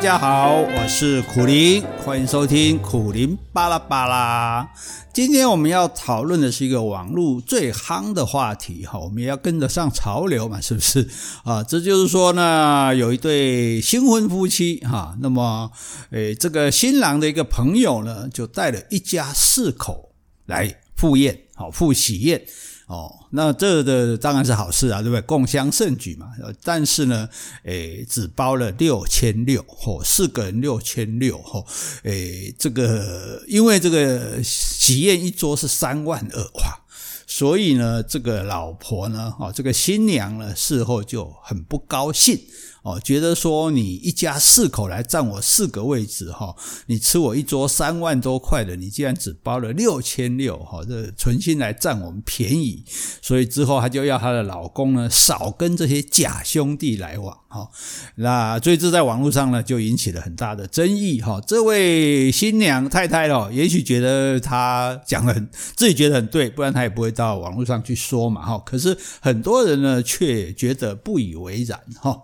大家好，我是苦苓，欢迎收听苦苓巴拉巴拉。今天我们要讨论的是一个网络最夯的话题哈，我们也要跟得上潮流嘛，是不是啊？这就是说呢，有一对新婚夫妻哈，那么诶，这个新郎的一个朋友呢，就带了一家四口来赴宴，好赴喜宴。哦，那这的当然是好事啊，对不对？共襄盛举嘛。但是呢，诶，只包了六千六，哦，四个人六千六，哦，诶，这个因为这个喜宴一桌是三万二哇，所以呢，这个老婆呢，哦，这个新娘呢，事后就很不高兴。哦，觉得说你一家四口来占我四个位置哈，你吃我一桌三万多块的，你竟然只包了六千六哈，这存心来占我们便宜，所以之后她就要她的老公呢少跟这些假兄弟来往哈。那所以这在网络上呢就引起了很大的争议哈。这位新娘太太哦，也许觉得她讲的很自己觉得很对，不然她也不会到网络上去说嘛哈。可是很多人呢却觉得不以为然哈。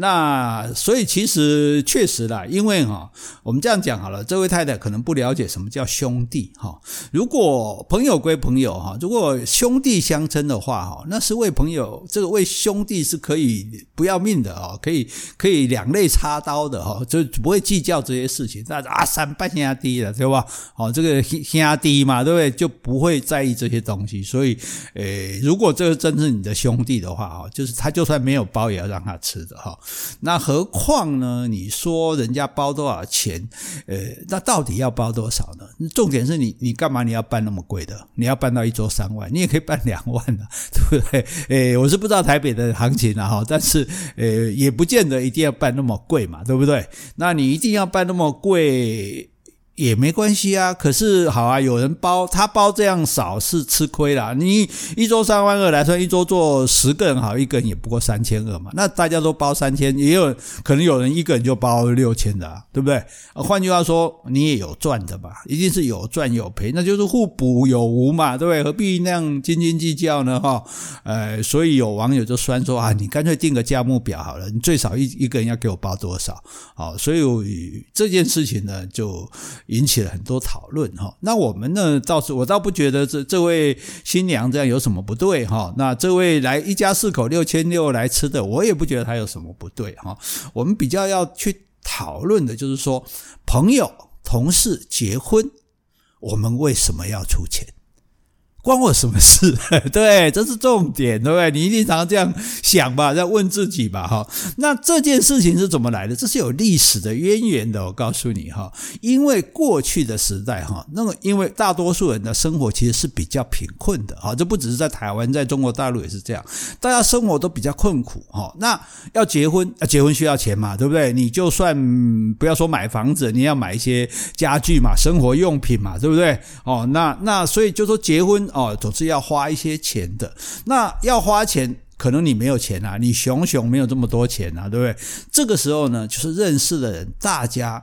那所以其实确实啦，因为哈，我们这样讲好了，这位太太可能不了解什么叫兄弟哈。如果朋友归朋友哈，如果兄弟相称的话哈，那是为朋友，这个为兄弟是可以不要命的哦，可以可以两肋插刀的哈，就不会计较这些事情。那啊，三半兄弟了，对吧？哦，这个兄弟嘛，对不对？就不会在意这些东西。所以，诶，如果这个真是你的兄弟的话哈，就是他就算没有包，也要让他吃的哈。那何况呢？你说人家包多少钱？呃，那到底要包多少呢？重点是你，你干嘛你要办那么贵的？你要办到一桌三万，你也可以办两万啊，对不对？诶，我是不知道台北的行情了，哈，但是呃，也不见得一定要办那么贵嘛，对不对？那你一定要办那么贵？也没关系啊，可是好啊，有人包，他包这样少是吃亏啦。你一周三万二来算，一周做十个人好，一个人也不过三千二嘛。那大家都包三千，也有可能有人一个人就包六千的啊，对不对？换句话说，你也有赚的吧？一定是有赚有赔，那就是互补有无嘛，对不对？何必那样斤斤计较呢？哈，呃，所以有网友就酸说啊，你干脆定个价目表好了，你最少一一个人要给我包多少？好，所以这件事情呢，就。引起了很多讨论哈，那我们呢倒是我倒不觉得这这位新娘这样有什么不对哈，那这位来一家四口六千六来吃的，我也不觉得他有什么不对哈。我们比较要去讨论的就是说，朋友同事结婚，我们为什么要出钱？关我什么事？对，这是重点，对不对？你一定常常这样想吧，在问自己吧，哈。那这件事情是怎么来的？这是有历史的渊源的，我告诉你哈。因为过去的时代哈，那么因为大多数人的生活其实是比较贫困的，哈，这不只是在台湾，在中国大陆也是这样，大家生活都比较困苦，哈。那要结婚，结婚需要钱嘛，对不对？你就算不要说买房子，你要买一些家具嘛，生活用品嘛，对不对？哦，那那所以就说结婚。哦，总是要花一些钱的。那要花钱，可能你没有钱啊，你熊熊没有这么多钱啊，对不对？这个时候呢，就是认识的人，大家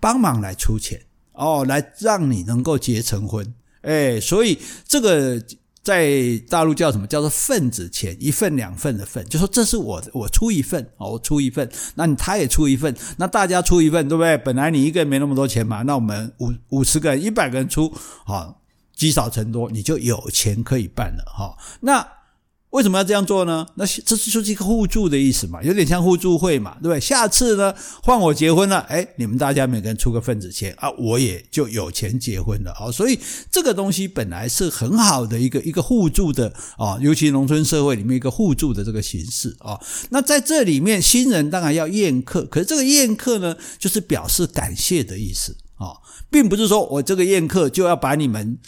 帮忙来出钱哦，来让你能够结成婚。哎，所以这个在大陆叫什么？叫做份子钱，一份两份的份，就说这是我我出一份哦，我出一份，那他也出一份，那大家出一份，对不对？本来你一个人没那么多钱嘛，那我们五五十个人、一百个人出，好。积少成多，你就有钱可以办了哈。那为什么要这样做呢？那这是就是一个互助的意思嘛，有点像互助会嘛，对不对？下次呢，换我结婚了，哎，你们大家每个人出个份子钱啊，我也就有钱结婚了啊。所以这个东西本来是很好的一个一个互助的啊，尤其农村社会里面一个互助的这个形式啊。那在这里面，新人当然要宴客，可是这个宴客呢，就是表示感谢的意思啊，并不是说我这个宴客就要把你们。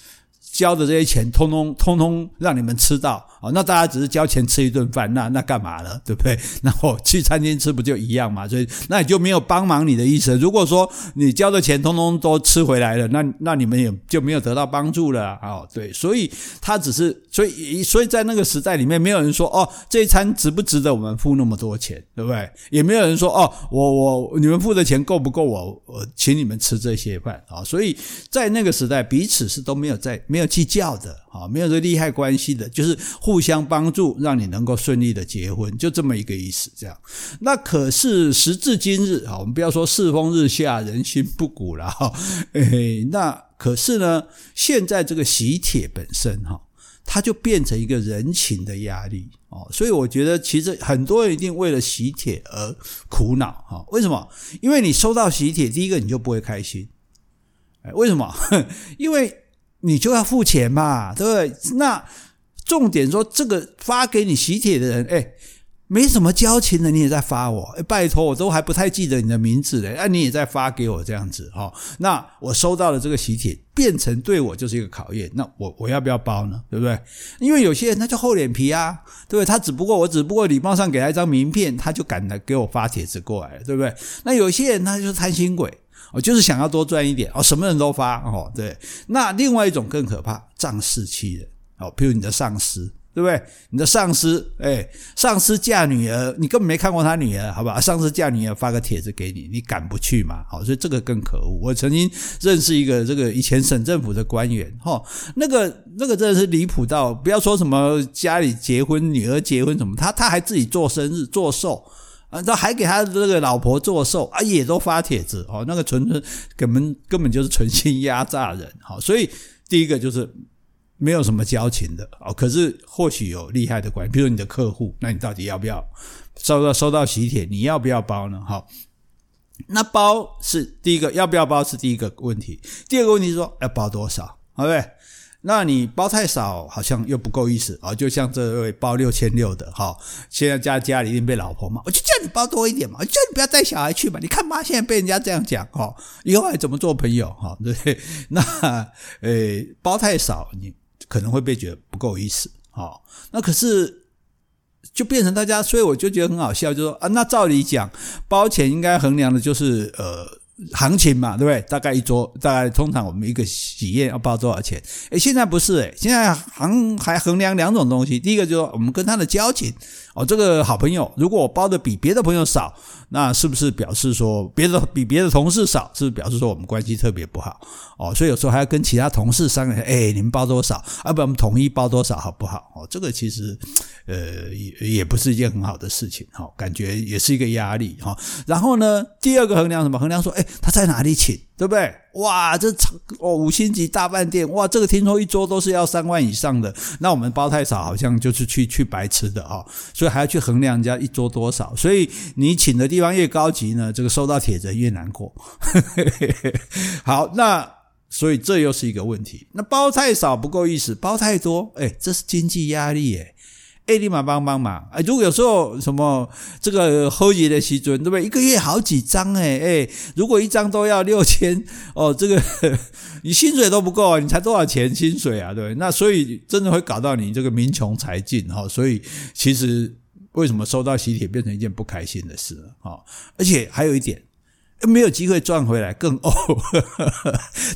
交的这些钱，通通通通让你们吃到。哦，那大家只是交钱吃一顿饭，那那干嘛呢？对不对？那我去餐厅吃不就一样嘛？所以那你就没有帮忙你的意思。如果说你交的钱通通都吃回来了，那那你们也就没有得到帮助了。哦，对，所以他只是，所以所以在那个时代里面，没有人说哦，这一餐值不值得我们付那么多钱，对不对？也没有人说哦，我我你们付的钱够不够我我请你们吃这些饭啊。哦，所以在那个时代，彼此是都没有在没有计较的。啊，没有这利害关系的，就是互相帮助，让你能够顺利的结婚，就这么一个意思。这样，那可是时至今日啊，我们不要说世风日下，人心不古了哈。哎，那可是呢，现在这个喜帖本身哈，它就变成一个人情的压力哦，所以我觉得其实很多人一定为了喜帖而苦恼哈。为什么？因为你收到喜帖，第一个你就不会开心。哎，为什么？因为你就要付钱嘛，对不对？那重点说，这个发给你喜帖的人，哎，没什么交情的，你也在发我，哎，拜托，我都还不太记得你的名字嘞，啊，你也在发给我这样子哈。那我收到了这个喜帖，变成对我就是一个考验。那我我要不要包呢？对不对？因为有些人他就厚脸皮啊，对不对？他只不过我只不过礼貌上给他一张名片，他就敢来给我发帖子过来，对不对？那有些人他就是贪心鬼。我就是想要多赚一点哦，什么人都发哦，对。那另外一种更可怕，仗势欺人哦，譬如你的上司，对不对？你的上司，哎，上司嫁女儿，你根本没看过他女儿，好吧？上司嫁女儿发个帖子给你，你敢不去吗？好，所以这个更可恶。我曾经认识一个这个以前省政府的官员，哈，那个那个真的是离谱到，不要说什么家里结婚、女儿结婚什么，他他还自己做生日、做寿。啊，他还给他这个老婆做寿啊，也都发帖子哦，那个纯纯根本根本就是存心压榨人，好，所以第一个就是没有什么交情的哦，可是或许有利害的关系，比如你的客户，那你到底要不要收到收到喜帖，你要不要包呢？好，那包是第一个，要不要包是第一个问题，第二个问题是说要包多少，好不对？那你包太少，好像又不够意思啊！就像这位包六千六的哈，现在家家里一定被老婆骂，我就叫你包多一点嘛，我叫你不要带小孩去嘛。你看妈现在被人家这样讲哈，以后还怎么做朋友哈？对 不对？那呃，包太少，你可能会被觉得不够意思哈。那可是就变成大家，所以我就觉得很好笑，就说啊，那照理讲，包钱应该衡量的就是呃。行情嘛，对不对？大概一桌，大概通常我们一个喜宴要包多少钱？诶，现在不是诶，现在行还衡量两种东西。第一个就是我们跟他的交情哦，这个好朋友，如果我包的比别的朋友少，那是不是表示说别的比别的同事少，是不是表示说我们关系特别不好？哦，所以有时候还要跟其他同事商量，诶，你们包多少？要不然我们统一包多少好不好？哦，这个其实呃也也不是一件很好的事情，哈，感觉也是一个压力哈。然后呢，第二个衡量什么？衡量说，诶他在哪里请，对不对？哇，这哦五星级大饭店，哇，这个听说一桌都是要三万以上的，那我们包太少，好像就是去去白吃的哦，所以还要去衡量人家一桌多少。所以你请的地方越高级呢，这个收到帖子越难过。好，那所以这又是一个问题。那包太少不够意思，包太多，哎，这是经济压力耶。哎，立马帮帮忙！哎，如果有时候什么这个后节的时阵，对不对？一个月好几张哎哎，如果一张都要六千哦，这个 你薪水都不够啊，你才多少钱薪水啊？对不对？那所以真的会搞到你这个民穷财尽哈。所以其实为什么收到喜帖变成一件不开心的事啊？而且还有一点。没有机会赚回来，更 哦，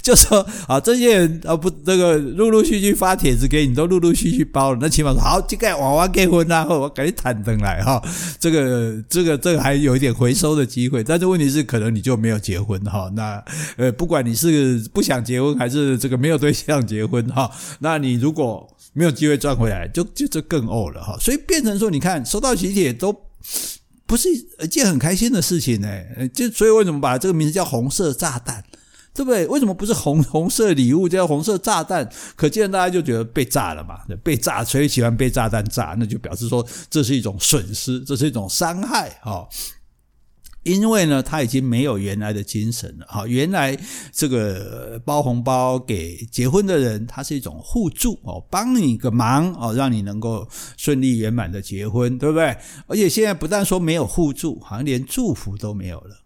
就说啊，这些人啊不，这个陆陆续续发帖子给你，都陆陆续续包了，那起码说好，这个娃娃结婚啊，我赶紧坦登来哈，这个这个这个还有一点回收的机会，但是问题是，可能你就没有结婚哈，那呃，不管你是不想结婚还是这个没有对象结婚哈，那你如果没有机会赚回来，就就这更哦了哈，所以变成说，你看收到喜帖都。不是一件很开心的事情呢，就所以为什么把这个名字叫红色炸弹，对不对？为什么不是红 红色礼物叫红色炸弹？可见大家就觉得被炸了嘛，被炸，所以喜欢被炸弹炸，那就表示说这是一种损失，这是一种伤害啊。因为呢，他已经没有原来的精神了。好，原来这个包红包给结婚的人，他是一种互助哦，帮你个忙哦，让你能够顺利圆满的结婚，对不对？而且现在不但说没有互助，好像连祝福都没有了，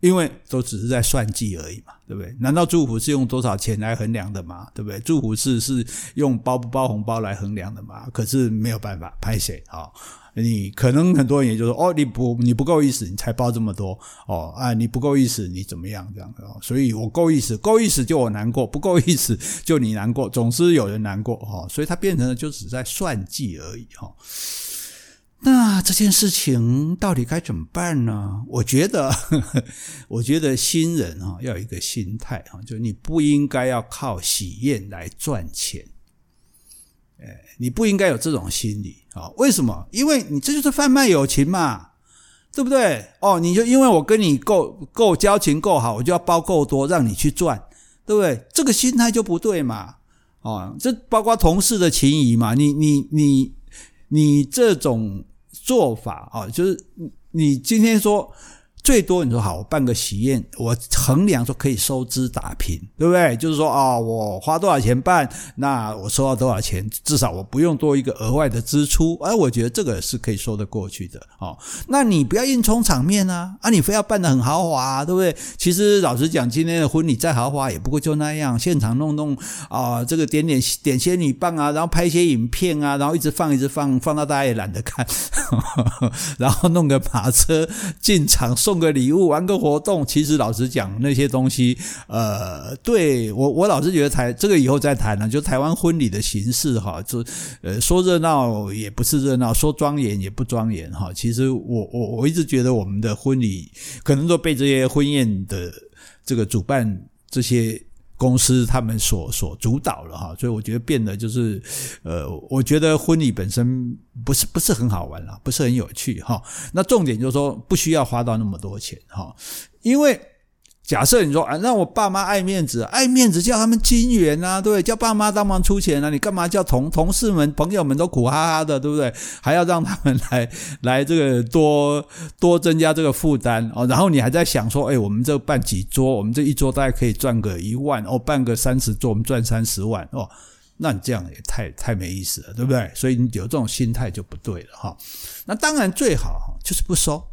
因为都只是在算计而已嘛，对不对？难道祝福是用多少钱来衡量的吗？对不对？祝福是是用包不包红包来衡量的吗？可是没有办法，拍谁啊。你可能很多人也就说哦，你不你不够意思，你才包这么多哦啊，你不够意思，你怎么样这样的？所以我够意思，够意思就我难过，不够意思就你难过，总是有人难过哈，所以它变成了就只在算计而已哈。那这件事情到底该怎么办呢？我觉得，我觉得新人啊要有一个心态啊，就你不应该要靠喜宴来赚钱哎你不应该有这种心理啊！为什么？因为你这就是贩卖友情嘛，对不对？哦，你就因为我跟你够够交情够好，我就要包够多让你去赚，对不对？这个心态就不对嘛！哦，这包括同事的情谊嘛，你你你你这种做法啊，就是你今天说。最多你说好，我办个喜宴，我衡量说可以收支打平，对不对？就是说啊、哦，我花多少钱办，那我收到多少钱，至少我不用多一个额外的支出，哎，我觉得这个是可以说得过去的哦。那你不要硬充场面啊，啊，你非要办得很豪华、对不对？其实老实讲，今天的婚礼再豪华，也不过就那样，现场弄弄啊、这个点点点仙女棒啊，然后拍一些影片啊，然后一直放一直放，放到大家也懒得看，呵 呵然后弄个马车进场送。送个礼物，玩个活动，其实老实讲，那些东西，呃，对我，我老是觉得台这个以后再谈呢，就台湾婚礼的形式哈，就呃说热闹也不是热闹，说庄严也不庄严哈。其实我我我一直觉得我们的婚礼可能都被这些婚宴的这个主办这些。公司他们所所主导了哈，所以我觉得变得就是，呃，我觉得婚礼本身不是不是很好玩了，不是很有趣哈。那重点就是说不需要花到那么多钱哈，因为。假设你说啊，那我爸妈爱面子，爱面子叫他们金援啊，对？叫爸妈帮忙出钱啊，你干嘛叫同同事们、朋友们都苦哈哈的，对不对？还要让他们来 来这个多多增加这个负担哦，然后你还在想说，哎，我们这办几桌，我们这一桌大概可以赚个一万哦，办个三十桌，我们赚三十万哦，那你这样也太太没意思了，对不对？所以你有这种心态就不对了哈。那当然最好就是不收。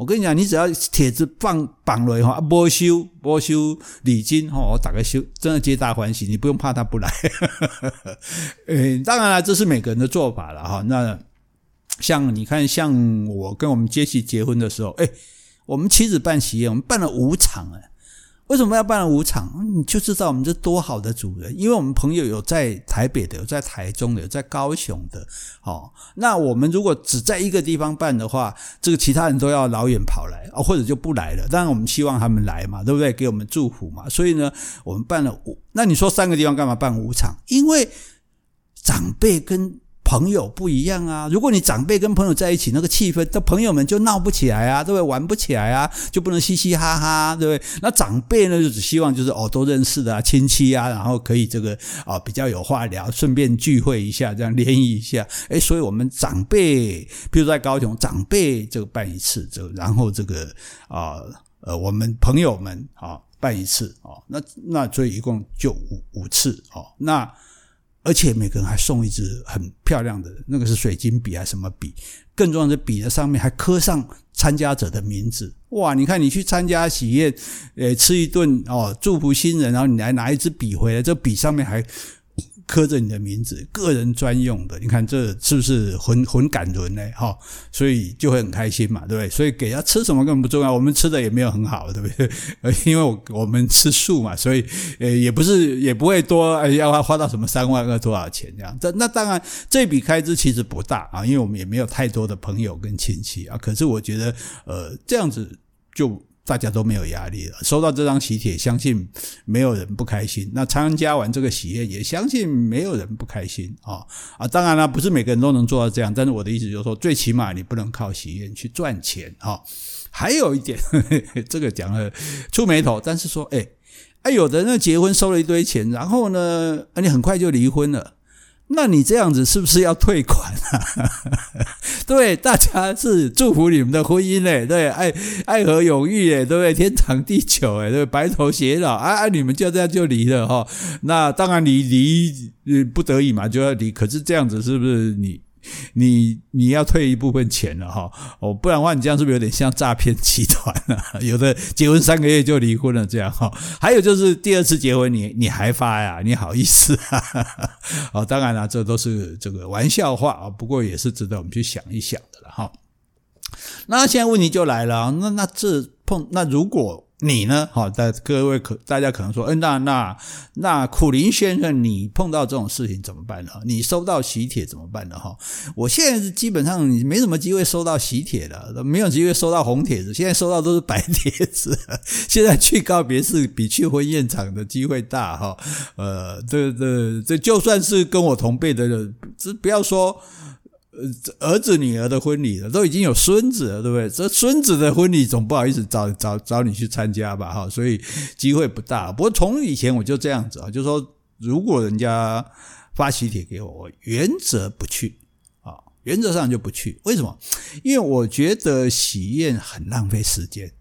我跟你讲，你只要帖子放绑了以后，不修不修礼金哈，我打个修，真的皆大欢喜，你不用怕他不来。呃，当然了，这是每个人的做法了哈。那像你看，像我跟我们杰西结婚的时候，诶，我们妻子办喜宴，我们办了五场诶。为什么要办五场？你就知道我们这多好的主人，因为我们朋友有在台北的，有在台中的，有在高雄的。哦，那我们如果只在一个地方办的话，这个其他人都要老远跑来，或者就不来了。当然我们希望他们来嘛，对不对？给我们祝福嘛。所以呢，我们办了五。那你说三个地方干嘛办五场？因为长辈跟朋友不一样啊！如果你长辈跟朋友在一起，那个气氛，这朋友们就闹不起来啊，对不对？玩不起来啊，就不能嘻嘻哈哈，对不对？那长辈呢，就只希望就是哦，都认识的啊，亲戚啊，然后可以这个啊比较有话聊，顺便聚会一下，这样联谊一下。诶，所以我们长辈，比如在高雄，长辈这个办一次，这个然后这个啊呃，我们朋友们啊办一次哦，那那所以一共就五五次哦，那。而且每个人还送一支很漂亮的，那个是水晶笔还是什么笔？更重要的笔的上面还刻上参加者的名字。哇！你看你去参加喜宴，呃，吃一顿哦，祝福新人，然后你来拿一支笔回来，这笔上面还。刻着你的名字，个人专用的，你看这是不是很很感人呢？哈，所以就会很开心嘛，对不对？所以给他吃什么根本不重要，我们吃的也没有很好，对不对？因为我我们吃素嘛，所以呃也不是也不会多，要他花到什么三万个多少钱这样。这那当然这笔开支其实不大啊，因为我们也没有太多的朋友跟亲戚啊。可是我觉得呃这样子就。大家都没有压力了，收到这张喜帖，相信没有人不开心。那参加完这个喜宴，也相信没有人不开心啊啊！当然了，不是每个人都能做到这样，但是我的意思就是说，最起码你不能靠喜宴去赚钱啊。还有一点，呵 呵这个讲了触眉头，但是说，哎哎，有的人结婚收了一堆钱，然后呢，你很快就离婚了。那你这样子是不是要退款啊？对，大家是祝福你们的婚姻嘞，对，爱爱和永浴哎，对不对？天长地久哎，对，白头偕老啊啊，你们就这样就离了哈。那当然你离不得已嘛，就要离。可是这样子是不是你？你你要退一部分钱了哈，哦，不然的话你这样是不是有点像诈骗集团啊？有的结婚三个月就离婚了这样哈，还有就是第二次结婚你你还发呀？你好意思啊？哦，当然了，这都是这个玩笑话啊，不过也是值得我们去想一想的了哈。那现在问题就来了，那那这碰那如果。你呢？好，大各位可大家可能说，嗯，那那那苦林先生，你碰到这种事情怎么办呢？你收到喜帖怎么办呢？哈，我现在是基本上没什么机会收到喜帖的，没有机会收到红帖子，现在收到都是白帖子。现在去告别是比去婚宴场的机会大哈。呃，这这这就算是跟我同辈的人这不要说呃儿子女儿的婚礼了，都已经有孙子了，对不对？这孙子的婚礼总不好意思找找找你去参加吧，哈，所以机会不大。不过从以前我就这样子啊，就说如果人家发喜帖给我，我原则不去啊，原则上就不去。为什么？因为我觉得喜宴很浪费时间。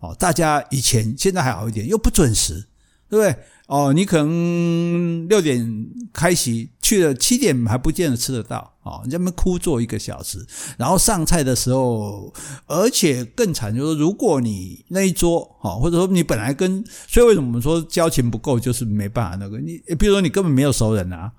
哦，大家以前现在还好一点，又不准时，对不对？哦，你可能六点开席去了，七点还不见得吃得到。哦，你在那边枯坐一个小时，然后上菜的时候，而且更惨就是，如果你那一桌，哦，或者说你本来跟，所以为什么我们说交情不够，就是没办法那个。你比如说你根本没有熟人啊，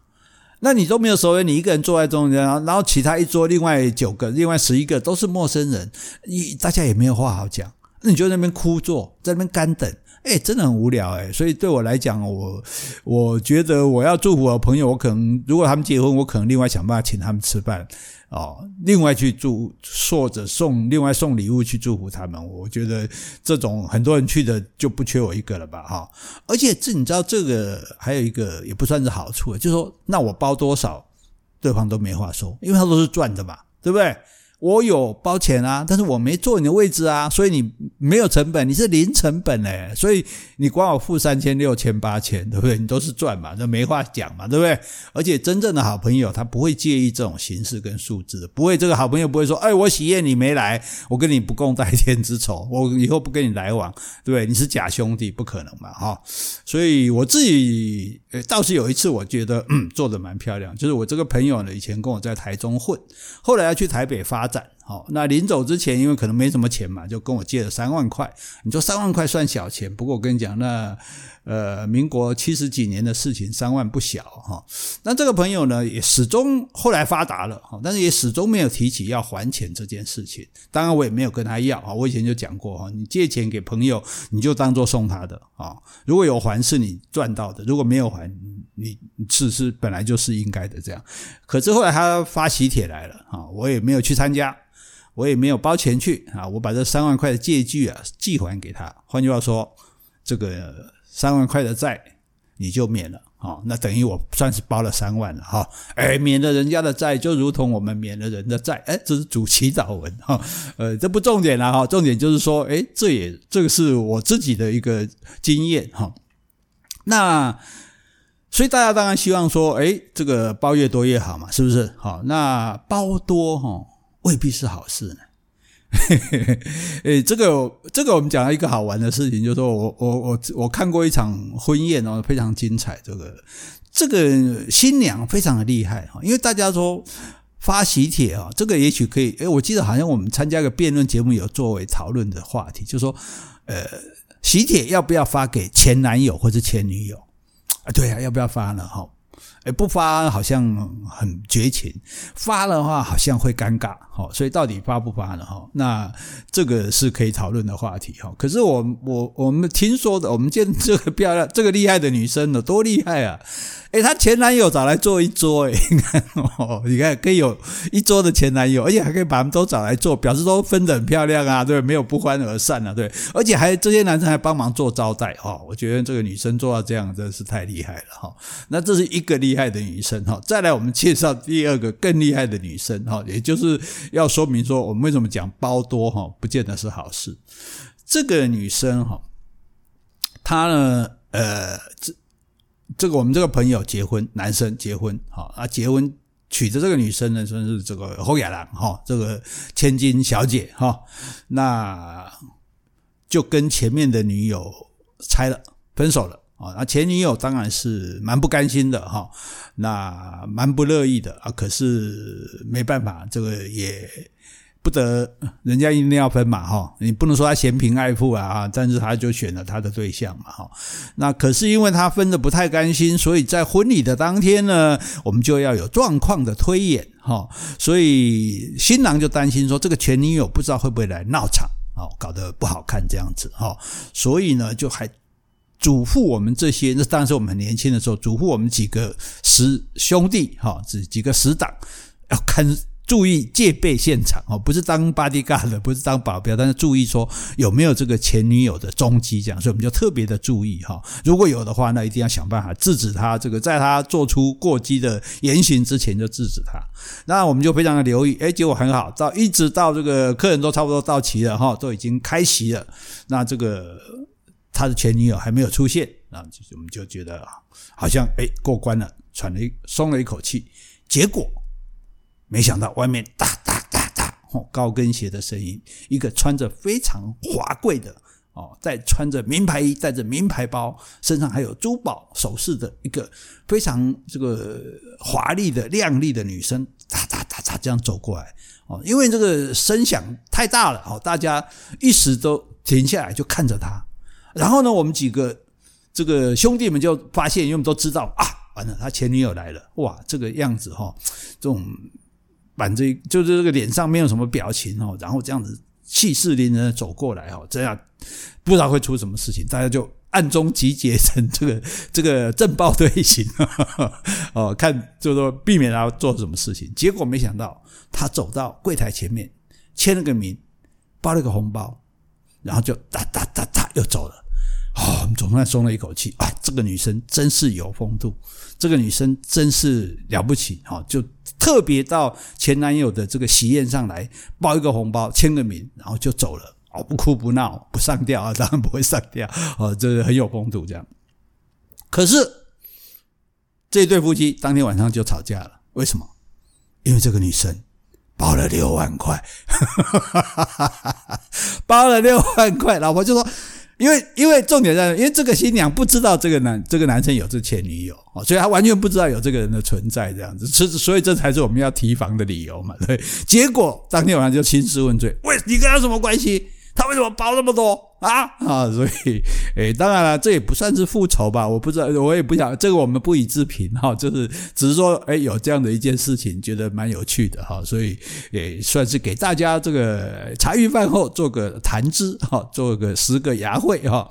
那你都没有熟人，你一个人坐在中间，然后其他一桌另外九个、另外十一个都是陌生人，你大家也没有话好讲。那你就在那边枯坐，在那边干等，哎，真的很无聊哎。所以对我来讲，我我觉得我要祝福我朋友，我可能如果他们结婚，我可能另外想办法请他们吃饭哦，另外去祝或者送另外送礼物去祝福他们。我觉得这种很多人去的就不缺我一个了吧哈。而且这你知道这个还有一个也不算是好处，就是说那我包多少，对方都没话说，因为他都是赚的嘛，对不对？我有包钱啊，但是我没坐你的位置啊，所以你没有成本，你是零成本诶，所以你管我付三千、六千、八千，对不对？你都是赚嘛，那没话讲嘛，对不对？而且真正的好朋友他不会介意这种形式跟数字，不会这个好朋友不会说，哎，我喜宴你没来，我跟你不共戴天之仇，我以后不跟你来往，对不对？你是假兄弟，不可能嘛，哈。所以我自己倒是有一次我觉得嗯做得蛮漂亮，就是我这个朋友呢以前跟我在台中混，后来要去台北发展展。好，那临走之前，因为可能没什么钱嘛，就跟我借了三万块。你说三万块算小钱，不过我跟你讲，那呃，民国七十几年的事情，三万不小哈。那这个朋友呢，也始终后来发达了哈，但是也始终没有提起要还钱这件事情。当然，我也没有跟他要啊。我以前就讲过哈，你借钱给朋友，你就当做送他的啊。如果有还，是你赚到的；如果没有还，你是是本来就是应该的这样。可是后来他发喜帖来了啊，我也没有去参加。我也没有包钱去啊，我把这三万块的借据啊寄还给他。换句话说，这个三万块的债你就免了啊，那等于我算是包了三万了哈。哎，免了人家的债，就如同我们免了人的债。哎，这是主祈祷文哈。呃，这不重点了哈，重点就是说，哎，这也这个是我自己的一个经验哈。那所以大家当然希望说，哎，这个包越多越好嘛，是不是？好，那包多哈。未必是好事呢。嘿嘿嘿诶，这个这个，我们讲到一个好玩的事情，就是说我我我我看过一场婚宴哦，非常精彩。这个这个新娘非常的厉害哈，因为大家说发喜帖啊，这个也许可以。诶，我记得好像我们参加一个辩论节目有作为讨论的话题，就是说呃，喜帖要不要发给前男友或者前女友啊？对啊，要不要发呢？哈。哎，不发好像很绝情，发的话好像会尴尬，好，所以到底发不发呢？哈，那这个是可以讨论的话题，哈。可是我我我们听说的，我们见这个漂亮、这个厉害的女生呢，多厉害啊！哎，她前男友找来坐一桌，哎，你看，你看可以有一桌的前男友，而且还可以把他们都找来坐，表示都分得很漂亮啊，对，没有不欢而散啊，对，而且还这些男生还帮忙做招待，哈，我觉得这个女生做到这样真的是太厉害了，哈。那这是一个厉厉害的女生，哈。再来，我们介绍第二个更厉害的女生，哈，也就是要说明说我们为什么讲包多，哈，不见得是好事。这个女生，哈，她呢，呃，这。这个我们这个朋友结婚，男生结婚，哈啊，结婚娶的这个女生呢，算是这个侯亚兰哈，这个千金小姐哈，那就跟前面的女友拆了，分手了啊。那前女友当然是蛮不甘心的哈，那蛮不乐意的啊，可是没办法，这个也。不得，人家一定要分嘛，哈，你不能说他嫌贫爱富啊，但是他就选了他的对象嘛，哈。那可是因为他分的不太甘心，所以在婚礼的当天呢，我们就要有状况的推演，哈。所以新郎就担心说，这个前女友不知道会不会来闹场，哦，搞得不好看这样子，哈。所以呢，就还嘱咐我们这些，那当时我们很年轻的时候，嘱咐我们几个师兄弟，哈，这几个师长要看。注意戒备现场哦，不是当 bodyguard 的，不是当保镖，但是注意说有没有这个前女友的踪迹，这样，所以我们就特别的注意哈。如果有的话，那一定要想办法制止他，这个在他做出过激的言行之前就制止他。那我们就非常的留意，哎，结果很好，到一直到这个客人都差不多到齐了哈，都已经开席了，那这个他的前女友还没有出现，那我们就觉得好像哎过关了，喘了一松了一口气，结果。没想到外面哒哒哒哒，哦，高跟鞋的声音，一个穿着非常华贵的哦，在穿着名牌衣，带着名牌包，身上还有珠宝首饰的一个非常这个华丽的靓丽的女生，哒哒哒哒这样走过来哦，因为这个声响太大了哦，大家一时都停下来就看着她。然后呢，我们几个这个兄弟们就发现，因为我们都知道啊，完了，他前女友来了，哇，这个样子哈，这种。板着就是这个脸上没有什么表情哦，然后这样子气势凌人的走过来哦，这样不知道会出什么事情，大家就暗中集结成这个 这个震爆队形哦，看就是说避免他做什么事情。结果没想到他走到柜台前面签了个名，包了个红包，然后就哒哒哒哒又走了。总算松了一口气啊！这个女生真是有风度，这个女生真是了不起哈！就特别到前男友的这个喜宴上来包一个红包，签个名，然后就走了哦，不哭不闹不上吊啊，当然不会上吊哦，这个很有风度这样。可是这对夫妻当天晚上就吵架了，为什么？因为这个女生包了六万块，包了六万块，老婆就说。因为因为重点在，因为这个新娘不知道这个男这个男生有这前女友哦，所以他完全不知道有这个人的存在，这样子，所所以这才是我们要提防的理由嘛。对，结果当天晚上就兴师问罪，喂，你跟他什么关系？他为什么包那么多？啊啊！所以，诶，当然了，这也不算是复仇吧？我不知道，我也不想这个，我们不予置评哈。就是只是说，诶，有这样的一件事情，觉得蛮有趣的哈。所以，也算是给大家这个茶余饭后做个谈资哈，做个十个牙会哈。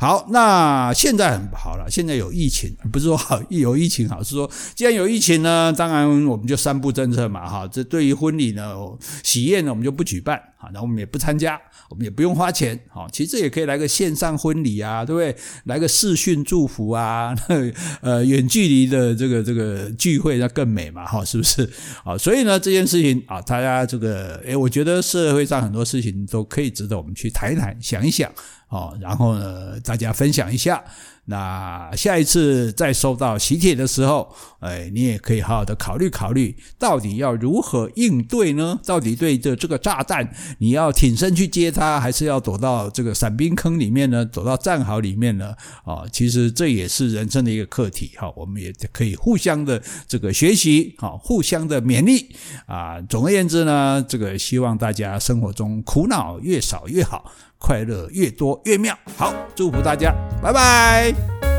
好，那现在很好了，现在有疫情，不是说好有疫情好，是说既然有疫情呢，当然我们就三步政策嘛哈。这对于婚礼呢、喜宴呢，我们就不举办啊，那我们也不参加，我们也不用花钱哈。其实。也可以来个线上婚礼啊，对不对？来个视讯祝福啊，呃，远距离的这个这个聚会那更美嘛，哈，是不是？啊，所以呢，这件事情啊，大家这个，诶，我觉得社会上很多事情都可以值得我们去谈一谈，想一想。哦，然后呢，大家分享一下。那下一次再收到喜帖的时候，哎，你也可以好好的考虑考虑，到底要如何应对呢？到底对着这个炸弹，你要挺身去接它，还是要躲到这个伞兵坑里面呢？躲到战壕里面呢？啊，其实这也是人生的一个课题。哈，我们也可以互相的这个学习，好，互相的勉励啊。总而言之呢，这个希望大家生活中苦恼越少越好。快乐越多越妙。好祝福大家拜拜。